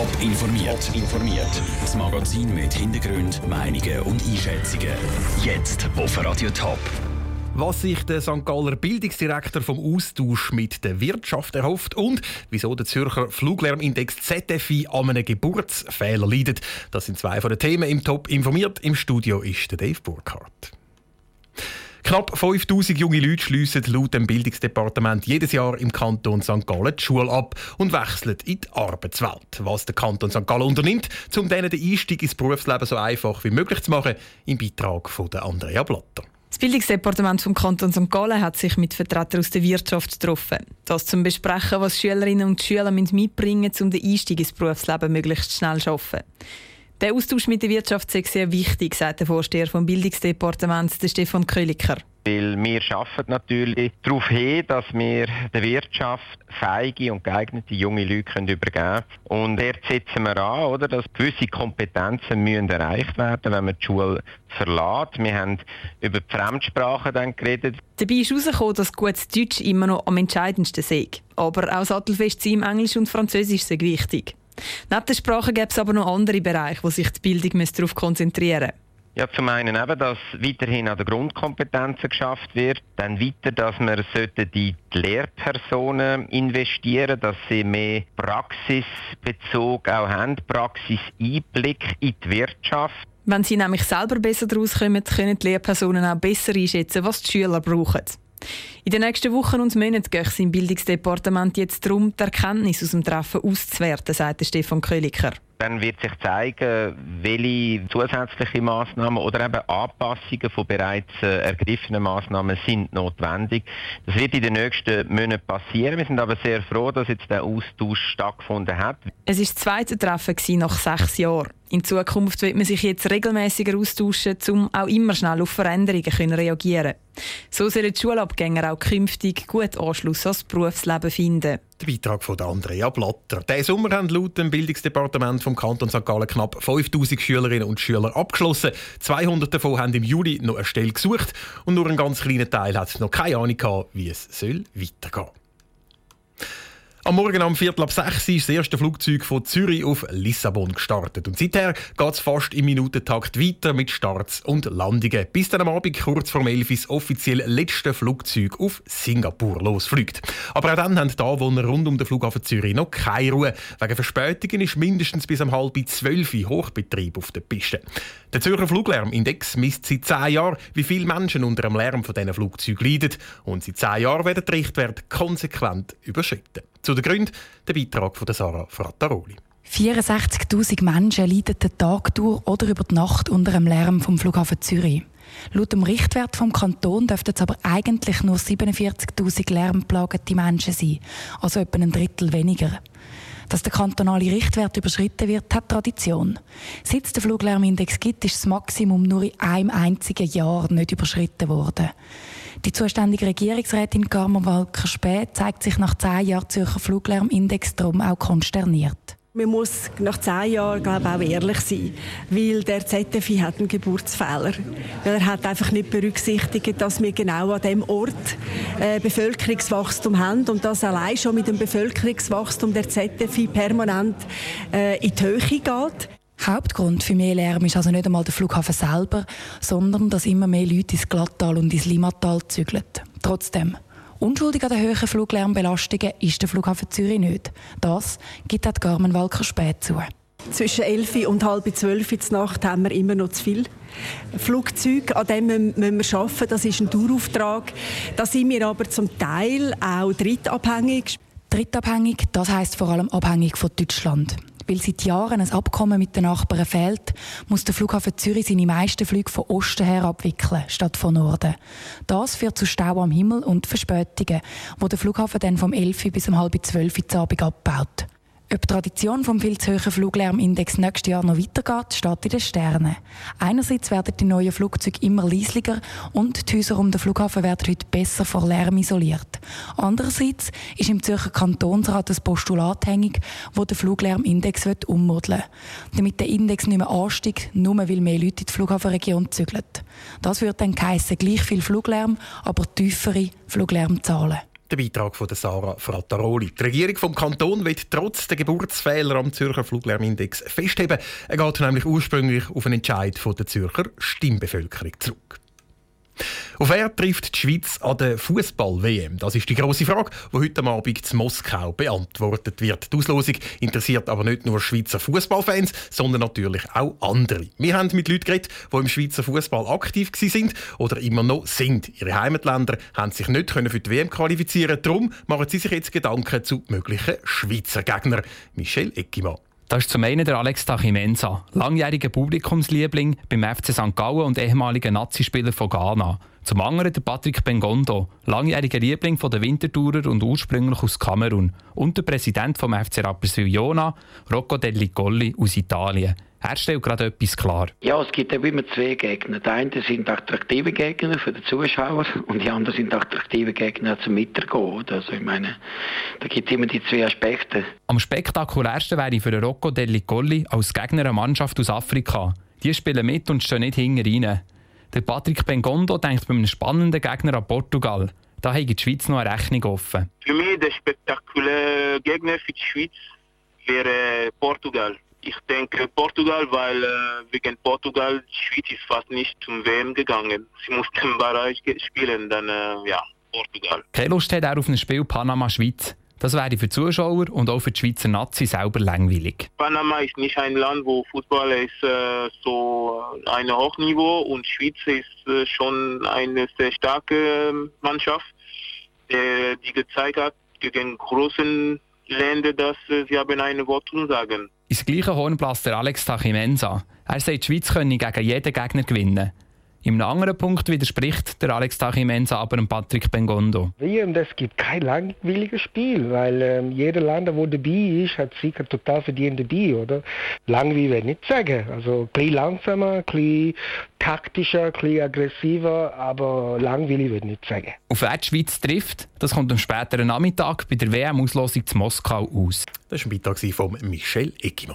Top informiert. informiert. Das Magazin mit Hintergrund, Meinungen und Einschätzungen. Jetzt auf Radio Top. Was sich der St. Galler Bildungsdirektor vom Austausch mit der Wirtschaft erhofft und wieso der Zürcher Fluglärmindex ZFI an einem Geburtsfehler leidet. Das sind zwei von den Themen im Top informiert. Im Studio ist der Dave Burkhardt. Knapp 5000 junge Leute schliessen laut dem Bildungsdepartement jedes Jahr im Kanton St. Gallen die Schule ab und wechseln in die Arbeitswelt. Was der Kanton St. Gallen unternimmt, um denen den Einstieg ins Berufsleben so einfach wie möglich zu machen, im Beitrag von Andrea Blatter. Das Bildungsdepartement vom Kanton St. Gallen hat sich mit Vertretern aus der Wirtschaft getroffen. Das zum Besprechen, was Schülerinnen und Schüler mitbringen müssen, um den Einstieg ins Berufsleben möglichst schnell zu schaffen. Der Austausch mit der Wirtschaft ist sehr wichtig, sagt der Vorsteher vom Bildungsdepartement, Stefan Köliker. Weil wir arbeiten natürlich darauf hin, dass wir der Wirtschaft feige und geeignete junge Leute können übergeben können. Und dort setzen wir an, oder, dass gewisse Kompetenzen müssen erreicht werden wenn man die Schule verlässt. Wir haben über die Fremdsprachen dann geredet. Dabei ist herausgekommen, dass gutes Deutsch immer noch am entscheidendsten sei. Aber auch sattelfest sein im Englisch und Französisch sei wichtig. Neben den Sprachen gibt es aber noch andere Bereiche, wo sich die Bildung darauf konzentrieren müsste. Ja, zum einen eben, dass weiterhin an den Grundkompetenzen geschafft wird. Dann weiter, dass wir die Lehrpersonen investieren, dass sie mehr Praxisbezug auch haben, Praxiseinblick in die Wirtschaft. Wenn sie nämlich selber besser daraus kommen, können die Lehrpersonen auch besser einschätzen, was die Schüler brauchen. In den nächsten Wochen und Monaten geht es im Bildungsdepartement jetzt darum, die Erkenntnis aus dem Treffen auszuwerten, sagt Stefan Köliker. Dann wird sich zeigen, welche zusätzliche Maßnahmen oder eben Anpassungen von bereits äh, ergriffenen Maßnahmen sind notwendig. Das wird in den nächsten Monaten passieren. Wir sind aber sehr froh, dass jetzt der Austausch stattgefunden hat. Es war das zweite Treffen nach sechs Jahren. In Zukunft wird man sich jetzt regelmäßiger austauschen, um auch immer schnell auf Veränderungen zu reagieren. So sollen die Schulabgänger auch künftig gut Anschluss ans Berufsleben finden. Der Beitrag von Andrea Blatter. Diesen Sommer haben laut dem Bildungsdepartement vom Kanton St. Gallen knapp 5000 Schülerinnen und Schüler abgeschlossen. 200 davon haben im Juli noch eine Stelle gesucht und nur ein ganz kleiner Teil hat noch keine Ahnung gehabt, wie es soll weitergehen soll. Am Morgen um Viertel ab sechs ist das erste Flugzeug von Zürich auf Lissabon gestartet. Und seither geht es fast im Minutentakt weiter mit Starts und Landungen. Bis dann am Abend kurz vor elf das offiziell letzte Flugzeug auf Singapur losfliegt. Aber auch dann haben die Anwohner rund um den Flughafen Zürich noch keine Ruhe. Wegen Verspätungen ist mindestens bis um halb zwölf Hochbetrieb auf der Piste. Der Zürcher Fluglärmindex misst seit zehn Jahren, wie viele Menschen unter dem Lärm von diesen Flugzeugen leiden. Und seit zehn Jahren werden die Richtwerte konsequent überschritten. Zu den Gründen der Beitrag von Sarah Frattaroli. 64.000 Menschen leiden den Tag durch oder über die Nacht unter dem Lärm vom Flughafen Zürich. Laut dem Richtwert vom Kanton dürften es aber eigentlich nur 47.000 lärmplagete Menschen sein, also etwa ein Drittel weniger. Dass der kantonale Richtwert überschritten wird, hat Tradition. Seit es den Fluglärmindex gibt, ist das Maximum nur in einem einzigen Jahr nicht überschritten worden. Die zuständige Regierungsrätin Carmen Walker-Späh zeigt sich nach zehn Jahren Zürcher Fluglärmindex darum auch konsterniert. Man muss nach zehn Jahren glaube ich, auch ehrlich sein, weil der ZFI hat einen Geburtsfehler. Weil er hat einfach nicht berücksichtigt, dass wir genau an dem Ort äh, Bevölkerungswachstum haben und das allein schon mit dem Bevölkerungswachstum der ZFI permanent äh, in die Höhe geht. Hauptgrund für mehr Lärm ist also nicht einmal der Flughafen selber, sondern dass immer mehr Leute ins Glattal und ins Limmatal zügeln. Trotzdem, unschuldig an den hohen Fluglärmbelastungen ist der Flughafen Zürich nicht. Das gibt auch Carmen Walker spät zu. Zwischen 11 und halb 12 Uhr Nacht haben wir immer noch zu viel. Flugzeuge, an dem müssen wir arbeiten, das ist ein Dauerauftrag. Da sind wir aber zum Teil auch drittabhängig. Drittabhängig, das heißt vor allem abhängig von Deutschland. Weil seit Jahren ein Abkommen mit den Nachbarn fehlt, muss der Flughafen Zürich seine meisten Flüge von Osten her abwickeln, statt von Norden. Das führt zu Stau am Himmel und Verspätungen, wo der Flughafen dann vom 11 bis um halb 12 Uhr abbaut. Ob die Tradition vom viel zu hohen Fluglärmindex nächstes Jahr noch weitergeht, steht in den Sternen. Einerseits werden die neuen Flugzeuge immer leislicher und die Häuser um den Flughafen werden heute besser vor Lärm isoliert. Andererseits ist im Zürcher Kantonsrat ein Postulat hängig, wo den Fluglärmindex ummodeln will. Damit der Index nicht mehr ansteigt, nur weil mehr Leute in die Flughafenregion zügeln. Das würde dann heissen, gleich viel Fluglärm, aber tiefere Fluglärmzahlen. Der Beitrag von Sarah Frattaroli. Die Regierung vom Kanton wird trotz der Geburtsfehler am Zürcher Fluglärmindex festheben. Er geht nämlich ursprünglich auf einen Entscheid von der Zürcher Stimmbevölkerung zurück. Auf wer trifft die Schweiz an der Fußball-WM? Das ist die große Frage, die heute Abend in Moskau beantwortet wird. Die Auslosung interessiert aber nicht nur Schweizer Fußballfans, sondern natürlich auch andere. Wir haben mit Leuten geredet, die im Schweizer Fußball aktiv sind oder immer noch sind. Ihre Heimatländer haben sich nicht für die WM qualifizieren. Darum machen sie sich jetzt Gedanken zu möglichen Schweizer Gegnern. Michel Eckimann. Das ist zum einen der Alex Tachimensa, langjähriger Publikumsliebling beim FC St. Gallen und ehemaliger Nazispieler von Ghana. Zum anderen der Patrick Bengondo, langjähriger Liebling von der Wintertourer und ursprünglich aus Kamerun. Und der Präsident vom FC Rapperswil Jona, Rocco Dellicoli aus Italien. Er stellt gerade etwas klar. Ja, es gibt immer zwei Gegner. Die einen sind attraktive Gegner für die Zuschauer und die anderen sind attraktive Gegner zum Mitergehen. Also ich meine, da gibt es immer die zwei Aspekte. Am spektakulärsten wäre für Rocco Dellicoli als Gegner eine Mannschaft aus Afrika. Die spielen mit und stehen nicht hinten rein. Der Patrick Bengondo denkt bei einem spannenden Gegner an Portugal. Da hat die Schweiz noch eine Rechnung offen. Für mich der spektakuläre Gegner für die Schweiz wäre Portugal. Ich denke Portugal, weil äh, wegen Portugal die Schweiz ist fast nicht zum WM gegangen. Sie mussten im Bereich spielen, dann äh, ja, Portugal. Keine Lust hat er auf ein Spiel Panama-Schweiz. Das wäre für die Zuschauer und auch für die Schweizer Nazi selber langweilig. Panama ist nicht ein Land, wo Fußball ist äh, so ein Hochniveau und Schweiz ist äh, schon eine sehr starke ähm, Mannschaft, der, die gezeigt hat gegen großen Länder, dass äh, sie haben ein Wort zu sagen. Ins gleiche Horn der Alex Tachimensa. Er sagt, die Schweiz könne gegen jeden Gegner gewinnen. Im anderen Punkt widerspricht der Alex Tachimensa aber dem Patrick Bengondo. Das gibt kein langweiliges Spiel, weil ähm, jeder Land, der dabei ist, hat sicher total verdient dabei, oder? Langweilig will ich nicht sagen. Also ein bisschen langsamer, ein bisschen taktischer, ein bisschen aggressiver, aber langweilig will ich nicht sagen. Auf wer die Schweiz trifft, das kommt am späteren Nachmittag bei der WM-Auslosung zu Moskau aus. Das war ein Beitrag von Michel Egimo.